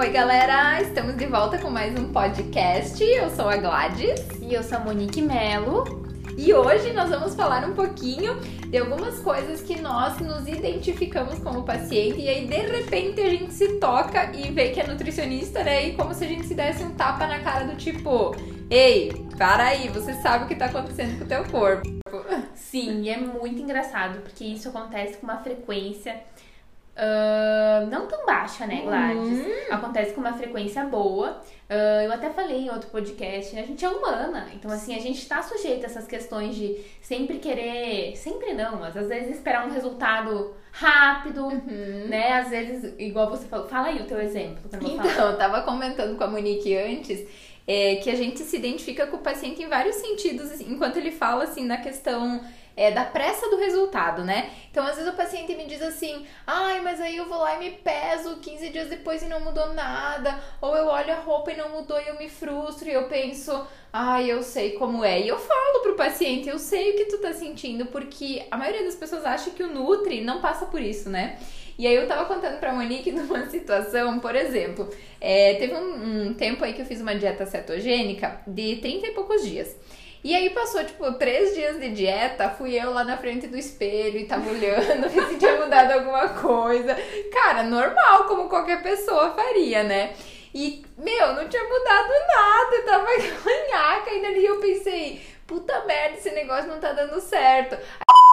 Oi, galera! Estamos de volta com mais um podcast. Eu sou a Gladys. E eu sou a Monique Melo. E hoje nós vamos falar um pouquinho de algumas coisas que nós nos identificamos como paciente e aí de repente a gente se toca e vê que é nutricionista, né? E como se a gente se desse um tapa na cara do tipo, ei, para aí, você sabe o que tá acontecendo com o teu corpo. Sim, é muito engraçado, porque isso acontece com uma frequência uh, não tão baixa, né, Gladys? Uhum. Acontece com uma frequência boa. Uh, eu até falei em outro podcast, a gente é humana, então assim, a gente tá sujeito a essas questões de sempre querer, sempre não, mas às vezes esperar um resultado rápido, Uhum. né? Às vezes, igual você falou, fala aí o teu exemplo. eu vou falar. Então, eu tava comentando com a Monique antes é, que a gente se identifica com o paciente em vários sentidos, enquanto ele fala assim na questão é, da pressa do resultado, né? Então, às vezes o paciente me diz assim, ai, mas aí eu vou lá e me peso 15 dias depois e não mudou nada, ou eu olho a roupa e não mudou e eu me frustro e eu penso, ai, eu sei como é. E eu falo pro paciente, eu sei o que tu tá sentindo, porque a maioria das pessoas acha que o Nutri não passa por isso, né? E aí eu tava contando pra Monique numa situação, por exemplo, é, teve um, um tempo aí que eu fiz uma dieta cetogênica de 30 e poucos dias. E aí passou, tipo, três dias de dieta, fui eu lá na frente do espelho e tava olhando, ver se tinha mudado alguma coisa. Cara, normal, como qualquer pessoa faria, né? E, meu, não tinha mudado nada, tava manhaca ainda ali. Eu pensei, puta merda, esse negócio não tá dando certo.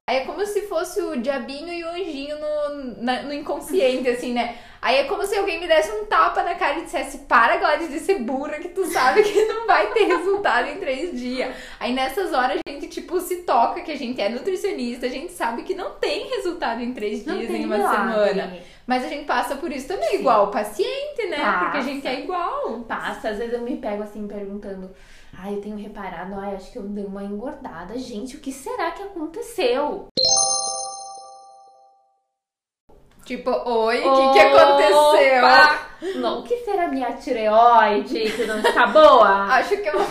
É como se fosse o diabinho e o anjinho no, na- no inconsciente, assim, né? Aí é como se alguém me desse um tapa na cara e dissesse: Para, Gladys, de ser burra, que tu sabe que não vai ter resultado em três dias. Aí nessas horas a gente, tipo, se toca que a gente é nutricionista, a gente sabe que não tem resultado em três Não dias, em uma milagre. semana. Mas a gente passa por isso também, igual o paciente, né? Porque a Passa. gente é igual. Passa, às vezes eu me pego assim perguntando. Ai, eu tenho reparado, ai, acho que eu dei uma engordada. Gente, o que será que aconteceu? Tipo, oi, o que, que aconteceu? Não, o que será minha tireoide que não está boa? Acho que é uma,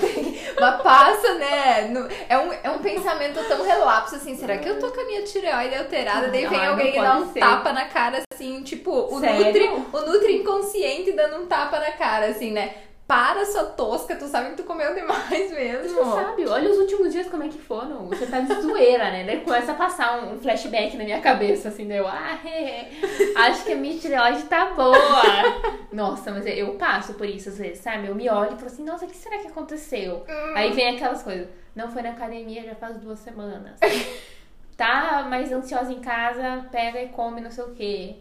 uma passa, né? no- é, um, é um pensamento tão relapso, assim, será que eu tô com a minha tireoide alterada? Daí vem alguém e dá um ser. tapa na cara, assim, tipo, o Sério? Nutri, o Nutri inconsciente dando um tapa na cara, assim, né? Para, sua tosca, tu sabe que tu comeu demais mesmo. Você sabe, olha os últimos dias como é que foram. Você tá de zoeira, né? Daí começa a passar um, flashback na minha cabeça, assim, deu, ah, é, acho que a minha tireoide tá boa. Nossa, mas eu passo por isso às vezes, sabe? Eu me olho e falo assim, nossa, o que será que aconteceu? Aí vem aquelas coisas, não foi na academia já faz duas semanas. Tá mais ansiosa em casa, pega e come não sei o quê.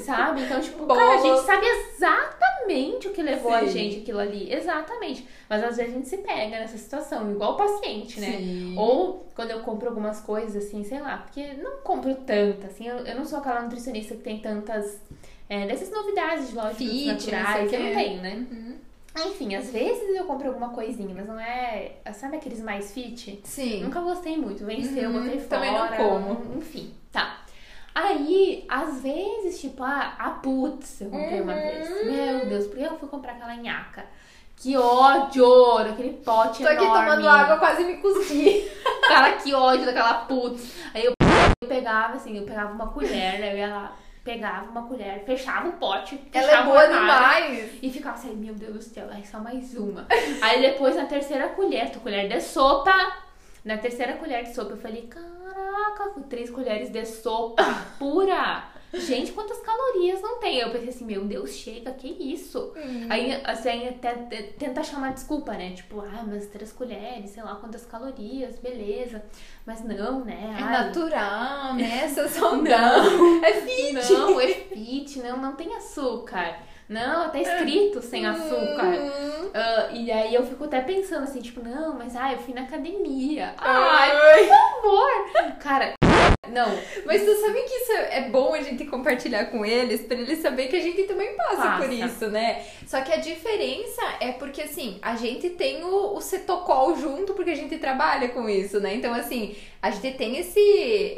Sabe? Então, tipo, cara, a gente sabe exatamente o que levou a Sim. gente aquilo ali. Exatamente. Mas às vezes a gente se pega nessa situação, igual o paciente, né? Sim. Ou quando eu compro algumas coisas, assim, sei lá, porque não compro tanta, assim, eu, eu não sou aquela nutricionista que tem tantas. É, dessas novidades de loja Fit, naturais, sei eu não quê. tenho, né? Uhum. Enfim, às vezes eu compro alguma coisinha, mas não é. Sabe aqueles mais fit? Sim. Nunca gostei muito. Venceu, Uhum, botei fora. também não como. Enfim, tá. Aí, às vezes, tipo, a, a putz, eu comprei uma Uhum. vez. Meu Deus, por que eu fui comprar aquela nhaca? Que ódio daquele pote Tô aqui enorme. tomando água, quase me cuspi. Cara, que ódio daquela putz. Aí eu, eu pegava, assim, eu pegava uma colher, né? Eu ia lá, pegava uma colher, fechava o pote, Ela fechava é o boa demais. E ficava assim, meu Deus do céu, aí só mais uma. Aí depois, na terceira colher, tu colher de sopa. Na terceira colher de sopa, eu falei, caraca, três colheres de sopa pura. Gente, quantas calorias não tem? Eu pensei assim, meu Deus, chega, que isso? Hum. Aí, assim, até tenta chamar desculpa, né? Tipo, ah, mas três colheres, sei lá quantas calorias, beleza. Mas não, né? É Ai, natural, né? Essa saudável. É fit. Não, é fit, não, não tem açúcar. Não, tá escrito sem açúcar. Ah, e aí eu fico até pensando assim, tipo, não, mas ah, eu fui na academia. Ai. Ai, por favor. Cara, não. Mas tu sabe que isso é bom a gente compartilhar com eles, pra eles saberem que a gente também passa, Passa. por isso, né? Só que a diferença é porque, assim, a gente tem o, o cetocol junto porque a gente trabalha com isso, né? Então, assim, a gente tem esse,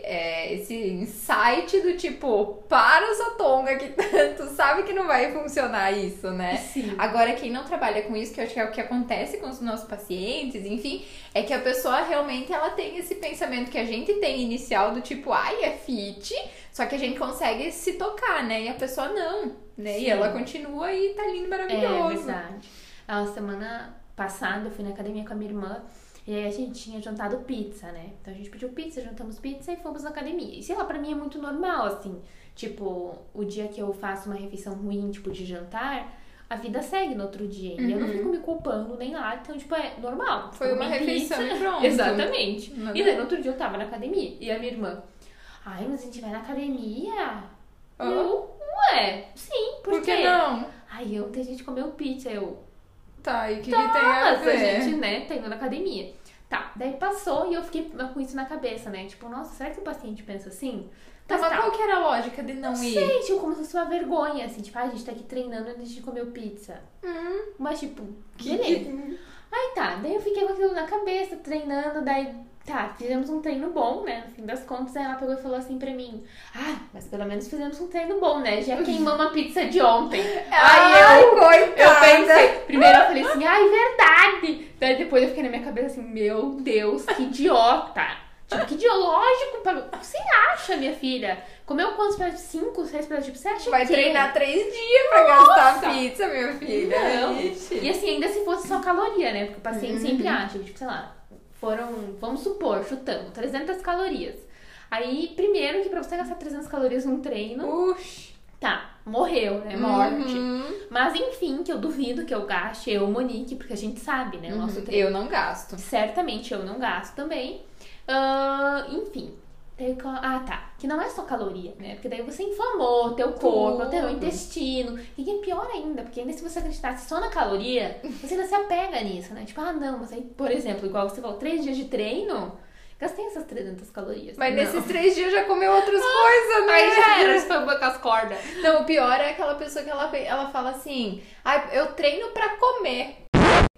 é, esse insight do tipo, para sua tonga que tu sabe que não vai funcionar isso, né? Sim. Agora, quem não trabalha com isso, que eu acho que é o que acontece com os nossos pacientes, enfim, é que a pessoa realmente ela tem esse pensamento que a gente tem inicial do tipo, ai, é fit, só que a gente consegue se tocar, né? E a pessoa não, né? Sim. E ela continua e tá lindo, É maravilhoso. verdade. A semana passada eu fui na academia com a minha irmã e aí a gente tinha jantado pizza, né? Então a gente pediu pizza, jantamos pizza e fomos na academia. E sei lá, pra mim é muito normal, assim. Tipo, o dia que eu faço uma refeição ruim, tipo, de jantar, a vida segue no outro dia. E eu não fico me culpando nem lá. Então, tipo, é normal. Uhum. Foi uma refeição pizza. e pronto. Exatamente. Nada- E daí no outro dia eu tava na academia. E a minha irmã, ai, mas a gente vai na academia? Ah. Eu, ué, sim, por, Por que não? Ai, ontem a gente comeu pizza. Eu, Tá, e o que, que tem a nossa, a ver? gente, né, tá indo na academia. Tá, daí passou e eu fiquei com isso na cabeça, né? Tipo, nossa, será que o paciente pensa assim? Tá, Mas mas tá. qual que era a lógica de não, Não ir? sei, tipo, como se fosse uma vergonha, assim, tipo, ah, a gente tá aqui treinando antes de comer pizza. Hum, Mas, tipo, que- beleza. Aí tá, daí eu fiquei com aquilo na cabeça, treinando, daí, tá, fizemos um treino bom, né? No fim das contas, aí ela pegou e falou assim pra mim: Ah, mas pelo menos fizemos um treino bom, né? Já queimamos a pizza de ontem. Ai, eu, coitada. eu pensei, primeiro eu falei assim, ai, verdade! Daí depois eu fiquei na minha cabeça assim, meu Deus, que idiota! Tipo, que ideológico, pra... você acha, minha filha? Comeu quantos pedaços? Cinco, seis pedaços? Tipo, você acha Vai que... treinar três dias pra gastar pizza, minha filha. Não. E assim, ainda se fosse só caloria, né? Porque o paciente Uhum. sempre acha, tipo, sei lá, foram, vamos supor, chutando, 300 calorias. Aí, primeiro que pra você gastar 300 calorias num treino, Uxi. tá, morreu, né? Morte. Uhum. Mas enfim, que eu duvido que eu gaste, eu, Monique, porque a gente sabe, né? O nosso treino. Eu não gasto. Certamente eu não gasto também. Ah, enfim. Ah, tá. Que não é só caloria, né? Porque daí você inflamou o teu corpo, o teu Tudo. intestino. E é pior ainda, porque ainda se você acreditasse só na caloria, você ainda se apega nisso, né? Tipo, ah, não, mas aí, por exemplo, igual você falou, três dias de treino, gastei essas 300 calorias. Mas não. nesses três dias já comeu outras coisas, né? Aí já era, foi com as cordas. Não, o pior é aquela pessoa que ela, ela fala assim: ah, eu treino pra comer.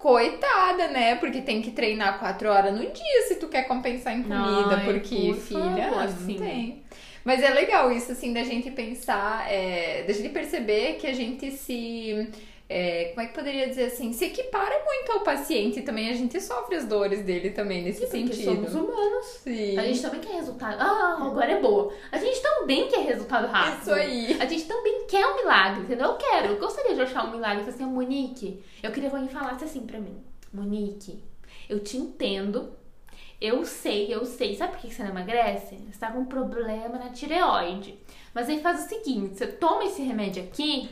Coitada, né? Porque tem que treinar quatro horas no dia se tu quer compensar em comida. Ai, porque, por filha, favor, não sim. tem. Mas é legal isso, assim, da gente pensar, é, da gente perceber que a gente se. É, como é que poderia dizer assim? Se equipara muito ao paciente também. A gente sofre as dores dele também nesse Porque sentido. somos humanos. Sim. A gente também quer resultado. Ah, agora é boa. A gente também quer resultado rápido. Isso aí. A gente também quer um milagre, entendeu? Eu quero. Eu gostaria de achar um milagre. Assim, "Ah, Monique, eu queria que alguém falasse assim pra mim. Monique, eu te entendo. Eu sei, eu sei. Sabe por que você não emagrece? Você tá com um problema na tireoide. Mas aí faz o seguinte, você toma esse remédio aqui,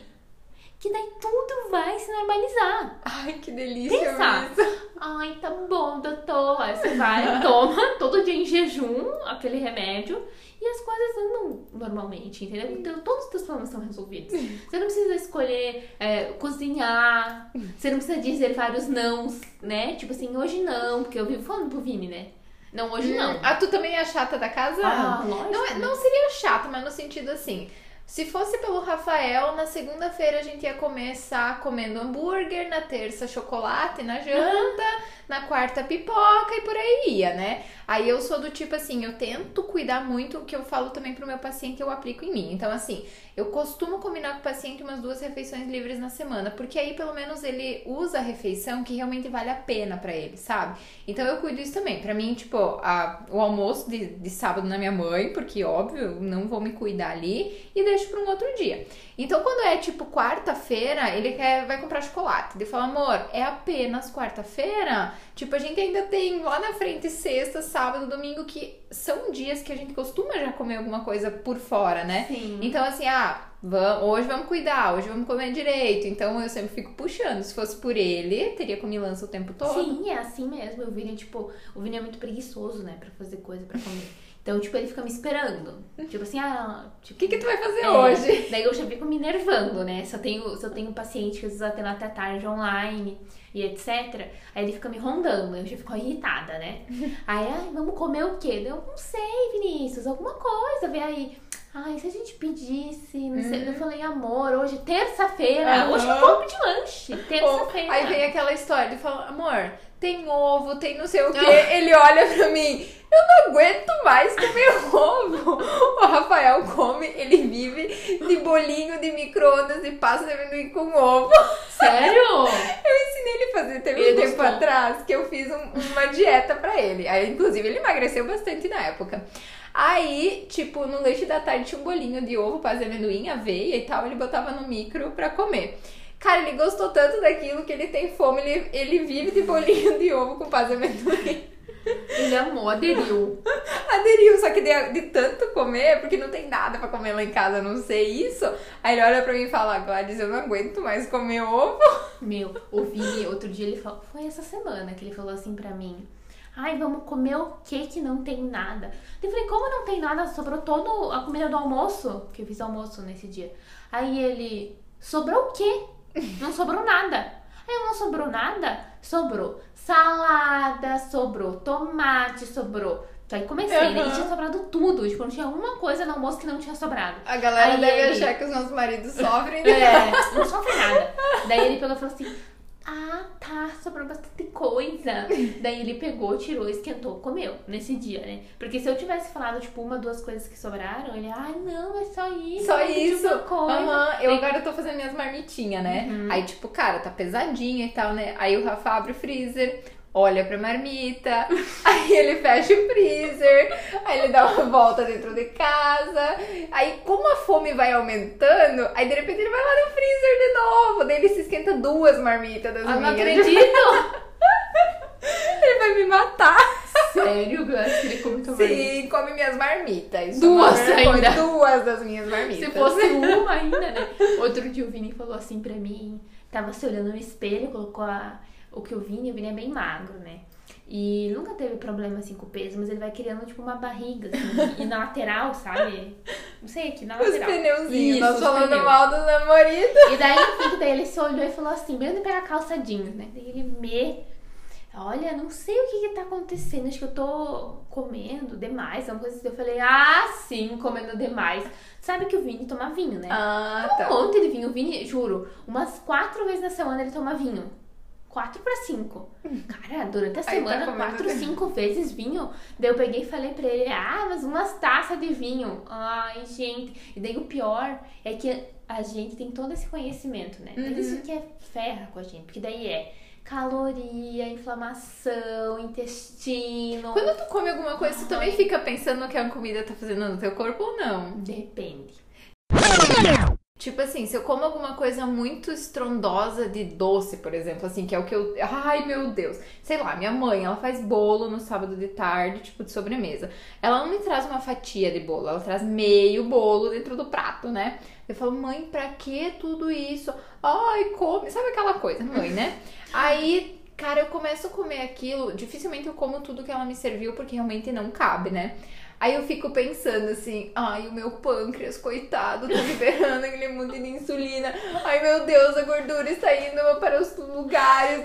que daí tudo vai se normalizar. Ai, que delícia Pensa. isso. Ai, tá bom, doutor. Aí você vai, toma todo dia em jejum aquele remédio e as coisas andam normalmente, entendeu? Então todos os teus problemas são resolvidos. Você não precisa escolher é, cozinhar, você não precisa dizer vários nãos, né? Tipo assim, hoje não, porque eu vivo falando pro Vini, né? Não, hoje não. Ah, tu também é a chata da casa? Ah, lógico. Não, é- não seria chata, mas no sentido assim. Se fosse pelo Rafael, na segunda-feira a gente ia começar comendo hambúrguer, na terça chocolate, na janta, na quarta pipoca e por aí ia, né? Aí eu sou do tipo assim, eu tento cuidar muito, o que eu falo também pro meu paciente, eu aplico em mim. Então, assim, eu costumo combinar com o paciente umas duas refeições livres na semana, porque aí pelo menos ele usa a refeição que realmente vale a pena pra ele, sabe? Então eu cuido isso também. Pra mim, tipo, a- o almoço de, de sábado na minha mãe, porque óbvio, eu não vou me cuidar ali e deixo pra um outro dia. Então quando é tipo quarta-feira, ele quer vai comprar chocolate. Ele fala, amor, é apenas quarta-feira? Tipo, a gente ainda tem lá na frente sexta, sábado, domingo, que são dias que a gente costuma já comer alguma coisa por fora, né? Sim. Então, assim, ah, vam- hoje vamos cuidar, hoje vamos comer direito. Então, eu sempre fico puxando. Se fosse por ele, teria comilança o tempo todo. Sim, é assim mesmo. O Vini tipo, o Vini é muito preguiçoso, né, pra fazer coisa pra comer. Então, tipo, ele fica me esperando. Tipo assim, ah, O tipo, que, que tu vai fazer É, hoje? Daí eu já fico me nervando, né? Se eu tenho, se eu tenho paciente que às vezes atendo até tarde online e etc. Aí ele fica me rondando, eu já fico irritada, né? Aí, ai, vamos comer o quê? Eu não sei, Vinícius, alguma coisa, vem aí. Ai, se a gente pedisse, não sei. Eu falei, amor, hoje, terça-feira. Aham. Hoje eu vou pedir lanche. Terça-feira. Aí vem aquela história, ele fala, amor, tem ovo, tem não sei o que. Ele olha pra mim, Eu não aguento mais comer ovo. O Rafael come, ele vive de bolinho de micro-ondas e pasta de amendoim com ovo. Sério? Eu ensinei ele a fazer, teve Ele um tempo gostou? atrás que eu fiz um- uma dieta pra ele. Aí, inclusive, ele emagreceu bastante na época. Aí, tipo, no leite da tarde tinha um bolinho de ovo, pasta de amendoim, aveia e tal. Ele botava no micro pra comer. Cara, ele gostou tanto daquilo que ele tem fome, ele, ele vive de bolinho de ovo com pasta de amendoim. Ele amou, aderiu. Aderiu, só que de, de tanto comer, porque não tem nada pra comer lá em casa, não sei isso. Aí ele olha pra mim e fala, Gladys, eu não aguento mais comer ovo. Meu, o Vini, outro dia ele falou, foi essa semana que ele falou assim pra mim. Ai, vamos comer o que que não tem nada? Eu falei, como não tem nada? Sobrou toda a comida do almoço, que eu fiz almoço nesse dia. Aí ele, sobrou o quê? Não sobrou nada. Aí não sobrou nada? Sobrou salada, sobrou tomate, sobrou. Aí comecei, né? Uhum. E tinha sobrado tudo. Tipo, não tinha uma coisa no almoço que não tinha sobrado. A galera Aí deve ele- achar que os nossos maridos sofrem, né? É, não sofre nada. Daí ele pegou e falou assim: Ah, tá, sobrou bastante coisa. Daí ele pegou, tirou, esquentou, comeu nesse dia, né? Porque se eu tivesse falado, tipo, uma, duas coisas que sobraram, ele, ai, não, é só isso. Só isso. coisa. Aham, Eu agora tô fazendo minhas marmitinhas, né? Uhum. Aí, tipo, cara, tá pesadinha e tal, né? Aí o Rafa abre o freezer, olha pra marmita, aí ele fecha o freezer, aí ele dá uma volta dentro de casa. Aí, como a fome vai aumentando, aí de repente ele vai lá no freezer de novo. Daí ele se esquenta duas marmitas das Ah, não minhas. acredito! Ele vai me matar. Sério, Gus? Ele come tua? Sim, come minhas marmitas. Duas ainda. Duas das minhas marmitas. Se fosse uma ainda, né? Outro dia o Vini falou assim pra mim, tava se olhando no espelho, colocou a, o que o Vini, o Vini é bem magro, né? E nunca teve problema assim com o peso, mas ele vai criando tipo uma barriga, assim, e na lateral, sabe? Não sei, aqui na Os lateral. pneuzinhos, Isso, nós os falando pneus. mal dos namoridos. E daí, enfim, daí ele se olhou e falou assim, bem onde pega a calça jeans, né? Daí ele me. Olha, não sei o que que tá acontecendo, acho que eu tô comendo demais, uma coisa assim. Eu falei, ah, sim, comendo demais. Sabe que o Vini toma vinho, né? Ah, Um monte de vinho. O Vini, juro, umas quatro vezes na semana ele toma vinho. Quatro pra cinco. Cara, durante a Aí tá semana, comendo quatro, cinco vezes vinho. Daí eu peguei e falei pra ele, ah, mas umas taças de vinho. Ai, gente. E daí o pior é que a gente tem todo esse conhecimento, né? Uhum. isso que é ferra com a gente. Porque daí é caloria, inflamação, intestino. Quando tu come alguma coisa, tu também fica pensando no que a comida tá fazendo no teu corpo ou não? Depende. Tipo assim, se eu como alguma coisa muito estrondosa de doce, por exemplo, assim, que é o que eu. Ai, meu Deus. Sei lá, minha mãe, ela faz bolo no sábado de tarde, tipo, de sobremesa. Ela não me traz uma fatia de bolo, ela traz meio bolo dentro do prato, né? Eu falo, mãe, pra que tudo isso? Ai, come. Sabe aquela coisa, mãe, né? Aí, cara, eu começo a comer aquilo. Dificilmente eu como tudo que ela me serviu, porque realmente não cabe, né? Aí eu fico pensando assim, ai, o meu pâncreas, coitado, tá liberando aquele monte de insulina. Ai, meu Deus, a gordura está indo para os lugares.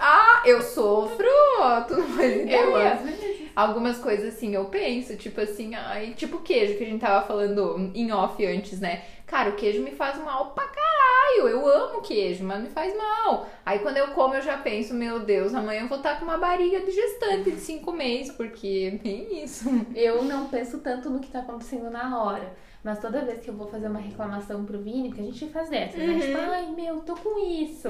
Ah, eu sofro, tu não faz ideia. Algumas coisas assim eu penso, tipo assim, ai, tipo queijo que a gente tava falando em off antes, né? Cara, o queijo me faz mal pra caralho. Eu amo queijo, mas me faz mal. Aí quando eu como, eu já penso, meu Deus, amanhã eu vou estar com uma barriga de gestante de cinco meses, porque é bem isso. Eu não penso tanto no que tá acontecendo na hora. Mas toda vez que eu vou fazer uma reclamação pro Vini, porque a gente faz dessas, né? Uhum. Tipo, ai meu, tô com isso.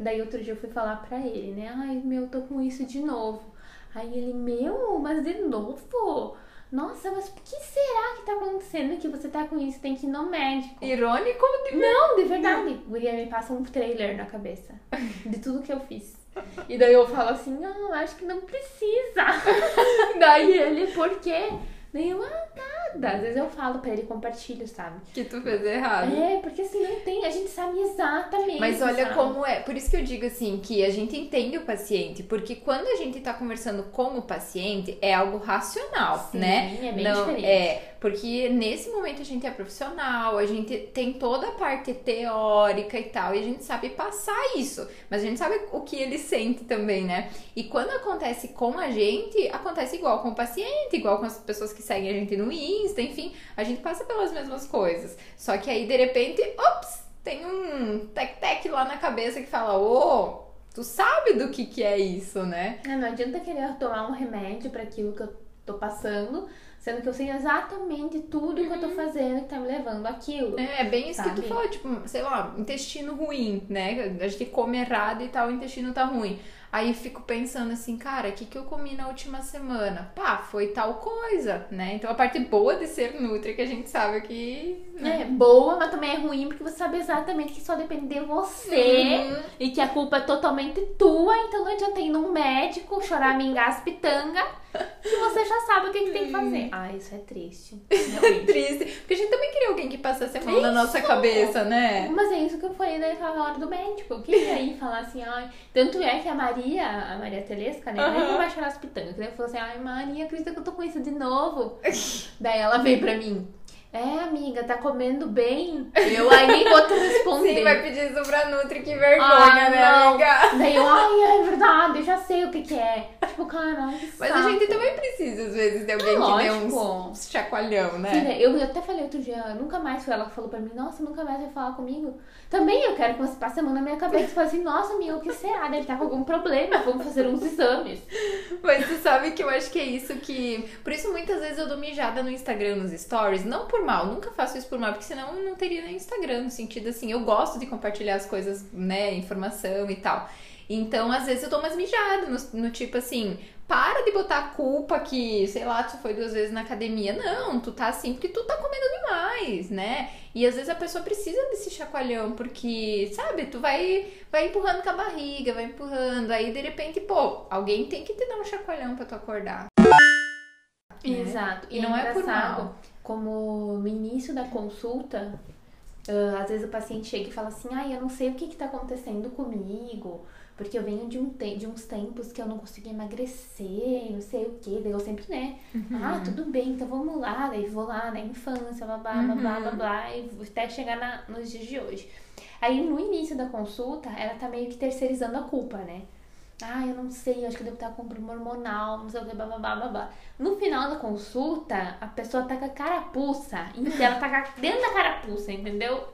Daí outro dia eu fui falar pra ele, né? Ai meu, tô com isso de novo. Aí ele, meu, mas de novo? Nossa, mas o que será que tá acontecendo que você tá com isso? Tem que ir no médico. Irônico de Não, de verdade. Guria me passa um trailer na cabeça de tudo que eu fiz. E daí eu falo assim, não, acho que não precisa. daí ele, por quê? Daí eu, ah, nada. Às vezes eu falo pra ele, compartilho, sabe? que tu fez errado. É, porque assim, não tem, a gente sabe exatamente. Mas olha sabe? como é. Por isso que eu digo assim, que a gente entende o paciente, porque quando a gente tá conversando com o paciente, é algo racional, Sim, né? é bem Não, diferente. é, porque nesse momento a gente é profissional, a gente tem toda a parte teórica e tal, e a gente sabe passar isso, mas a gente sabe o que ele sente também, né? E quando acontece com a gente, acontece igual com o paciente, igual com as pessoas que seguem a gente no Insta, enfim, a gente passa pelas mesmas coisas. Só que aí, de repente, ops, tem um tec-tec lá na cabeça que fala, ô, tu sabe do que que é isso, né? É, não adianta querer tomar um remédio pra aquilo que eu tô passando, sendo que eu sei exatamente tudo que eu tô fazendo que tá me levando àquilo. É, é bem isso que Sabe? tu falou, tipo, sei lá, intestino ruim, né? A gente come errado e tal, o intestino tá ruim. Aí fico pensando assim, cara, o que, que eu comi na última semana? Pá, foi tal coisa, né? Então a parte boa de ser Nutri que a gente sabe que. né? É boa, mas também é ruim porque você sabe exatamente que só depende de você Uhum. e que a culpa é totalmente tua, então não adianta ir num médico, chorar, mingar as pitanga, que você já sabe o que, que tem que fazer. Ah, isso é triste. realmente. Triste. Porque a gente também queria alguém que passasse a mão na nossa Isso! cabeça, né? Mas é isso que eu falei naquela hora do médico. Eu queria ir falar assim, ai. Tanto é que a Maria, a Maria Telesca, né? Aham. vou mais chorar as pitangas. Ela falou assim, ai, Maria, acredita que eu tô com isso de novo? Daí ela veio pra mim. É, amiga, tá comendo bem? Eu aí nem vou te responder. Sim, vai pedir isso pra Nutri, que vergonha, né, não. amiga? Daí eu, ai, é verdade, eu já sei o que que é. Tipo, caralho, Mas a gente também precisa, às vezes, de alguém É que dê uns, uns chacoalhão, né? Filha, eu até falei outro dia, nunca mais foi ela que falou pra mim, nossa, nunca mais vai falar comigo. Também eu quero que você passe a mão na minha cabeça e fale assim, nossa, amiga, o que será? Deve estar com algum problema, vamos fazer uns exames. Mas tu sabe que eu acho que é isso que. Por isso, muitas vezes eu dou mijada no Instagram, nos stories. Não por mal, nunca faço isso por mal, porque senão eu não teria nem Instagram. No sentido assim, eu gosto de compartilhar as coisas, né? Informação e tal. Então, às vezes eu dou umas mijadas, no, no tipo assim, para de botar a culpa que, sei lá, tu foi duas vezes na academia. Não, tu tá assim porque tu tá comendo demais, né? E às vezes a pessoa precisa desse chacoalhão, porque, sabe, tu vai, vai empurrando com a barriga, vai empurrando. Aí de repente, pô, alguém tem que te dar um chacoalhão pra tu acordar. né? Exato. E não é por mal. Como no início da consulta, às vezes o paciente chega e fala assim, ai, eu não sei o que que tá acontecendo comigo, porque eu venho de, um te- de uns tempos que eu não consegui emagrecer, não sei o que, daí eu sempre, né, Uhum. ah, tudo bem, então vamos lá, daí vou lá na infância, blá blá blá blá blá, blá e até chegar na- nos dias de hoje. Aí no início da consulta, ela tá meio que terceirizando a culpa, né? Ah, eu não sei, acho que eu devo estar com problema hormonal, não sei o que, blá blá blá blá blá. No final da consulta, a pessoa tá com a carapuça, então ela tá dentro da carapuça, entendeu?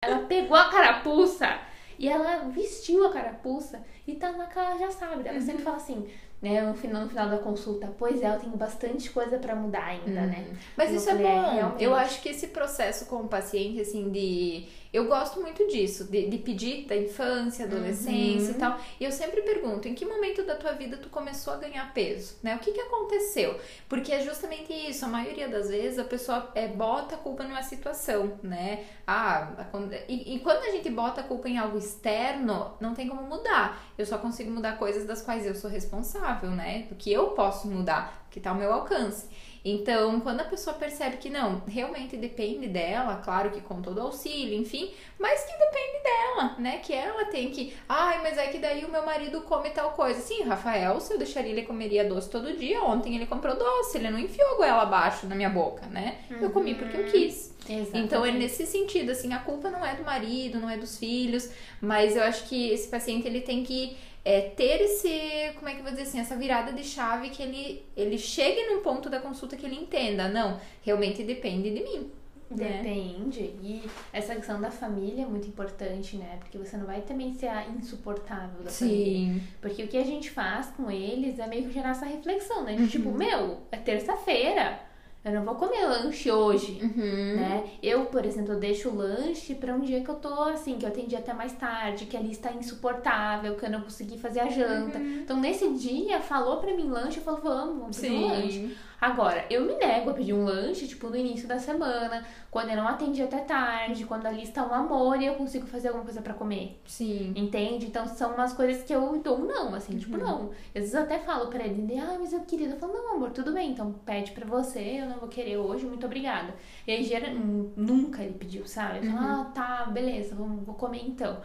Ela pegou a carapuça e ela vestiu a carapuça e tá na cara, já sabe. Ela sempre fala assim, né, no final, no final da consulta, pois é, eu tenho bastante coisa pra mudar ainda, né? Mas Eu isso é falei, é, bom. realmente. eu acho que esse processo com o paciente, assim, de. Eu gosto muito disso, de, de pedir da infância, adolescência Uhum. e tal. E eu sempre pergunto, em que momento da tua vida tu começou a ganhar peso? Né? O que que aconteceu? Porque é justamente isso, a maioria das vezes a pessoa é, bota a culpa numa situação, né? Ah, e, e quando a gente bota a culpa em algo externo, não tem como mudar. Eu só consigo mudar coisas das quais eu sou responsável, né? Do que eu posso mudar, que tá ao meu alcance. Então, quando a pessoa percebe que não, realmente depende dela, claro que com todo auxílio, enfim, mas que depende dela, né? Que ela tem que, ai, mas é que daí o meu marido come tal coisa. Sim, Rafael, se eu deixaria ele comeria doce todo dia, ontem ele comprou doce, ele não enfiou a goela abaixo na minha boca, né? Eu comi porque eu quis. Então é nesse sentido, assim, a culpa não é do marido, não é dos filhos, mas eu acho que esse paciente ele tem que é, ter esse, como é que eu vou dizer assim, essa virada de chave que ele, ele chegue num ponto da consulta que ele entenda, não, realmente depende de mim. né? Depende. E essa questão da família é muito importante, né? Porque você não vai também ser a insuportável da família. Sim. Porque o que a gente faz com eles é meio que gerar essa reflexão, né? De Uhum. tipo, meu, é terça-feira. Eu não vou comer lanche hoje. Uhum. Né? Eu, por exemplo, eu deixo o lanche pra um dia que eu tô assim, que eu atendi até mais tarde, que ali está insuportável, que eu não consegui fazer a janta. Então, nesse dia, falou pra mim lanche, eu falo, vamos, vamos um lanche. Agora, eu me nego a pedir um lanche, tipo, no início da semana, quando eu não atendi até tarde, quando ali está um amor e eu consigo fazer alguma coisa pra comer. Sim. Entende? Então são umas coisas que eu dou um não, assim, tipo, Uhum. não. Às vezes eu até falo pra ele, ah, mas eu queria. Eu falo, não, amor, tudo bem, então pede pra você, eu não vou querer hoje, muito obrigada. E aí gera, nunca ele pediu, sabe? Eu falo, Uhum. ah, tá, beleza, vou comer então.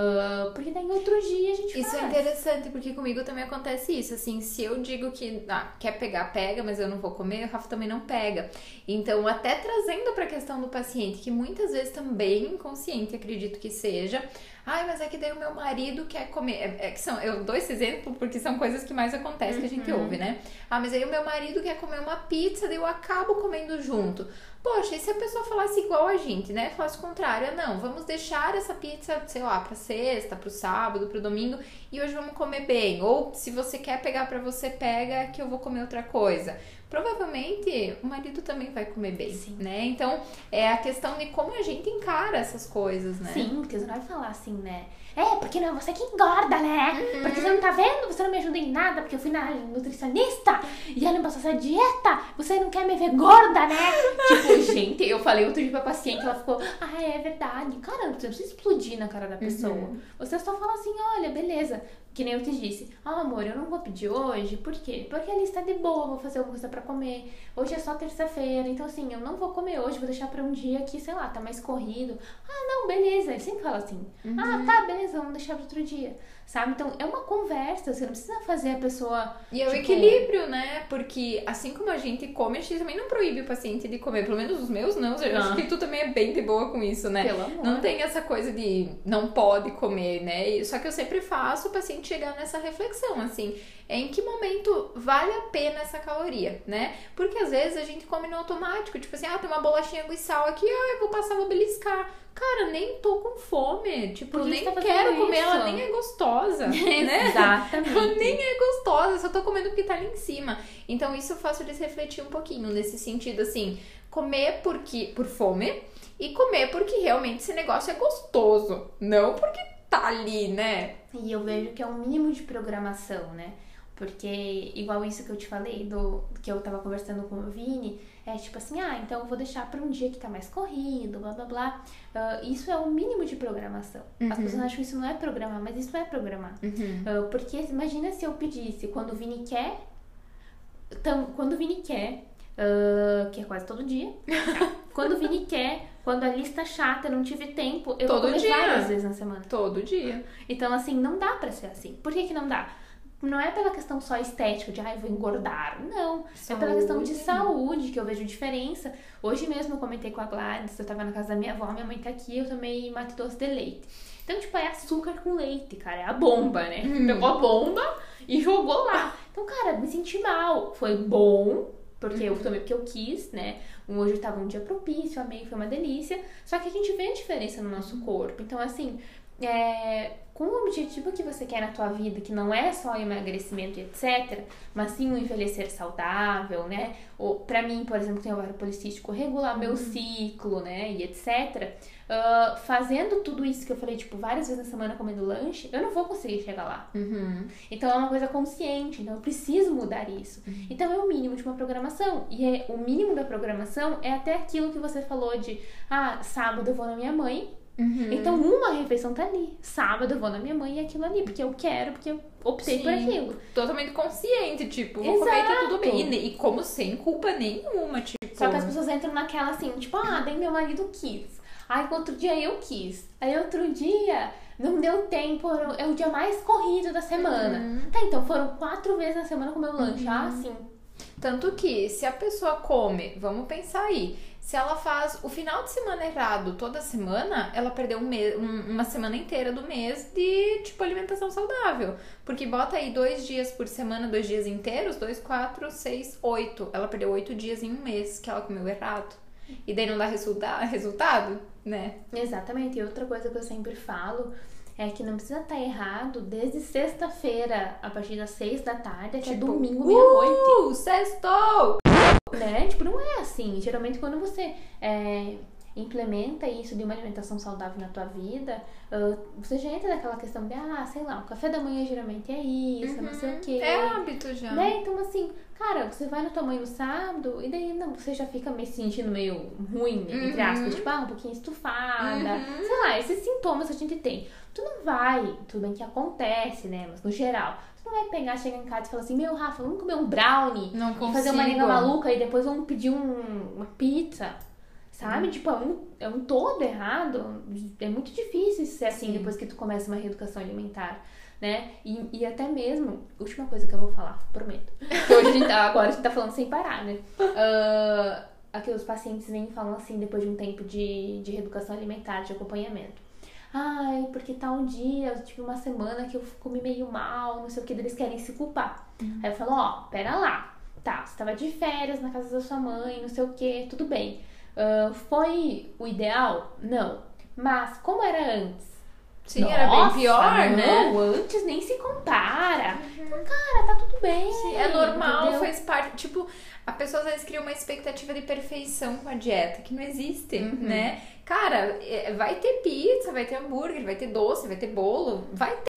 Ah, porque daí em outro dia a gente Isso é faz. interessante, porque comigo também acontece isso. Assim, se eu digo que ah, quer pegar, pega, mas eu não vou comer, o Rafa também não pega. Então, até trazendo pra questão do paciente, que muitas vezes também inconsciente, acredito que seja. Ai, mas é que daí o meu marido quer comer. É, é que são, eu dou esse exemplo porque são coisas que mais acontecem que a gente Uhum. ouve, né? Ah, mas aí o meu marido quer comer uma pizza, daí eu acabo comendo junto. Poxa, e se a pessoa falasse igual a gente, né? Falasse o contrário, ah, não, vamos deixar essa pizza, sei lá, pra sexta, pro sábado, pro domingo, e hoje vamos comer bem. Ou se você quer pegar pra você, pega que eu vou comer outra coisa. Provavelmente o marido também vai comer bem, Sim. né? Então, é a questão de como a gente encara essas coisas, né? Sim, porque você não vai falar assim, né? É, porque não é você que engorda, né? Uhum. Porque você não tá vendo? Você não me ajuda em nada, porque eu fui na nutricionista e ela me passou essa dieta. Você não quer me ver gorda, né? tipo, gente, eu falei outro dia pra paciente, ela ficou, ah, é verdade. Cara, você não precisa explodir na cara da pessoa. Uhum. Você só fala assim, olha, beleza. Que nem eu te disse, ah, amor, eu não vou pedir hoje, por quê? Porque a lista é de boa, vou fazer alguma coisa pra comer. Hoje é só terça-feira, então assim, eu não vou comer hoje, vou deixar pra um dia que, sei lá, tá mais corrido. Ah, não, beleza. Ele sempre fala assim, ah, tá, beleza, vamos deixar pra outro dia. Sabe? Então é uma conversa, você não precisa fazer a pessoa. E é o Tipo- equilíbrio, né? Porque assim como a gente come, a gente também não proíbe o paciente de comer. Pelo menos os meus não. Eu acho Ah. que tu também é bem de boa com isso, né? Pelo amor. Não tem essa coisa de não pode comer, né? Só que eu sempre faço o paciente chegar nessa reflexão, assim, em que momento vale a pena essa caloria, né? Porque às vezes a gente come no automático, tipo assim, ah, tem uma bolachinha com sal aqui, ah, eu vou passar, vou beliscar. Cara, nem tô com fome, tipo, nem tá quero comer, ela nem é gostosa, né? Exatamente. Ela nem é gostosa, só tô comendo porque tá ali em cima. Então isso eu faço eles refletir um pouquinho nesse sentido, assim, comer porque por fome e comer porque realmente esse negócio é gostoso, não porque tá ali, né? E eu vejo que é um mínimo de programação, né? Porque, igual isso que eu te falei, do que eu tava conversando com o Vini, é tipo assim, ah, então eu vou deixar pra um dia que tá mais corrido, blá blá blá. Ah, isso é o mínimo de programação. As Uhum. pessoas acham que isso não é programar, mas isso é programar. Ah, porque imagina se eu pedisse quando o Vini quer. Então, quando o Vini quer, ah, que é quase todo dia. quando o Vini quer, quando a lista chata, eu não tive tempo, eu Todo vou comer dia. várias vezes na semana. Todo dia. Então, assim, não dá pra ser assim. Por que, que não dá? Não é pela questão só estética, de ai, vou engordar. Não. É pela questão de saúde que eu vejo diferença. Hoje mesmo eu comentei com a Gladys, eu tava na casa da minha avó, minha mãe tá aqui, eu tomei mate doce de leite. Então, tipo, é açúcar com leite, cara. É a bomba, né? Pegou a bomba e jogou lá. Então, cara, me senti mal. Foi bom, porque eu tomei porque eu quis, né? Hoje tava um dia propício, amei, foi uma delícia. Só que a gente vê a diferença no nosso corpo. Então, assim, é, com o objetivo que você quer na tua vida, que não é só emagrecimento e etc, mas sim um envelhecer saudável, né? Ou, pra mim, por exemplo, tem ovário policístico, regular meu ciclo, né? E etc. ah, fazendo tudo isso que eu falei, tipo, várias vezes na semana comendo lanche, eu não vou conseguir chegar lá. Uhum. Então é uma coisa consciente, então eu preciso mudar isso. Então é o mínimo de uma programação. E é, o mínimo da programação é até aquilo que você falou de ah, sábado eu vou na minha mãe. Uhum. Então uma refeição tá ali. Sábado eu vou na minha mãe e aquilo ali, porque eu quero, porque eu optei por Sim. aquilo. Totalmente consciente, tipo, vou comer e tá tudo Exato. bem. E, e como sem culpa nenhuma, tipo. Só que as pessoas entram naquela assim, tipo, ah, daí meu marido quis. Aí outro dia eu quis. Aí outro dia não deu tempo, é o dia mais corrido da semana. Uhum. Tá, então foram quatro vezes na semana comer o lanche. Ah, sim. Tanto que, se a pessoa come, vamos pensar aí, se ela faz o final de semana errado toda semana, ela perdeu um mês, um- uma semana inteira do mês de, tipo, alimentação saudável. Porque bota aí dois dias por semana, dois dias inteiros, dois, quatro, seis, oito. Ela perdeu oito dias em um mês que ela comeu errado. E daí não dá resulta resultado, né? Exatamente. E outra coisa que eu sempre falo é que não precisa estar errado desde sexta-feira, a partir das seis da tarde, até Tipo, domingo, meia-noite. Uh, sextou! Né? Tipo, não é assim. Geralmente, quando você é, implementa isso de uma alimentação saudável na tua vida, ah, você já entra naquela questão de, ah, sei lá, o café da manhã geralmente é isso, não sei o quê. É hábito já. Né? Então, assim, cara, você vai na tua mãe no sábado e daí não, você já fica meio se sentindo meio ruim, entre Uhum. aspas, tipo, ah, um pouquinho estufada. Uhum. Sei lá, esses sintomas a gente tem. Tu não vai, tudo bem que acontece, né? Mas no geral, tu não vai pegar, chegar em casa e falar assim, meu, Rafa, vamos comer um brownie Não e consigo. fazer uma língua maluca e depois vamos pedir um- uma pizza. Sabe? Tipo, é um, é um todo errado. É muito difícil ser assim Sim. depois que tu começa uma reeducação alimentar, né? E, e até mesmo, última coisa que eu vou falar, prometo. Que hoje a gente tá, agora a gente tá falando sem parar, né? Ah, aqui os pacientes vêm e falam assim, depois de um tempo de, de reeducação alimentar, de acompanhamento. ai, porque tá um dia, eu tive uma semana que eu comi meio mal, não sei o que, eles querem se culpar. Uhum. Aí eu falo, ó, pera lá, tá, você tava de férias na casa da sua mãe, não sei o que, tudo bem. Ah, foi o ideal? Não. Mas como era antes? Sim, era bem Nossa, pior, né? não, antes nem se compara. Cara, tá tudo bem. Sim, é normal, entendeu? faz parte. Tipo, a pessoa às vezes cria uma expectativa de perfeição com a dieta, que não existe, Uhum. né? Cara, é, vai ter pizza, vai ter hambúrguer, vai ter doce, vai ter bolo, vai ter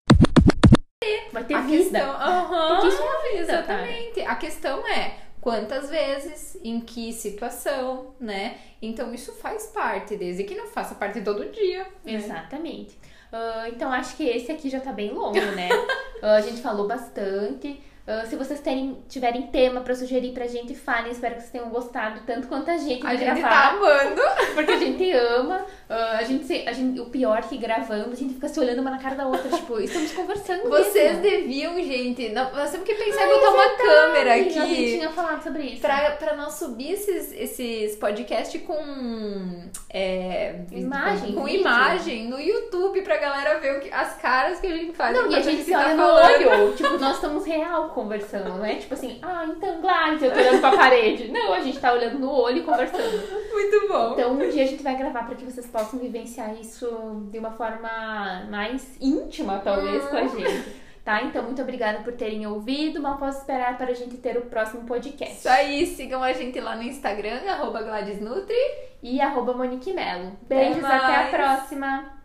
Vai ter a vida. questão. Aham, Porque isso é vida, Exatamente. A questão é quantas vezes, em que situação, né? Então isso faz parte, desde que não faça parte todo dia. né? Exatamente. Ah, então acho que esse aqui já tá bem longo, né? Ah, a gente falou bastante. Ah, se vocês terem, tiverem tema pra sugerir pra gente, falem. Espero que vocês tenham gostado tanto quanto a gente A gente tá gravar. amando. Porque a gente ama. Ah, a gente, a gente, o pior é que gravando, a gente fica se olhando uma na cara da outra. Tipo, estamos conversando Vocês mesmo. deviam, gente. não- Nós temos que pensar em botar uma câmera A gente aqui. tinha falado sobre isso. Pra, pra nós subir esses, esses podcasts com é, Imagem, com vídeo. imagem no YouTube pra galera ver o que, as caras que a gente faz. Não, e a gente se tá olha no olho. Tipo, nós estamos real conversando, não é? Tipo assim, ah, então, Gladys, eu tô olhando pra parede. Não, a gente tá olhando no olho e conversando. Muito bom. Então, um dia a gente vai gravar pra que vocês possam vivenciar isso de uma forma mais íntima, talvez, com a gente. Tá? Então, muito obrigada por terem ouvido. Mal posso esperar para a gente ter o próximo podcast. Isso aí, sigam a gente lá no Instagram, arroba Gladys Nutri. E arroba Monique Melo. Beijos, Até até a próxima!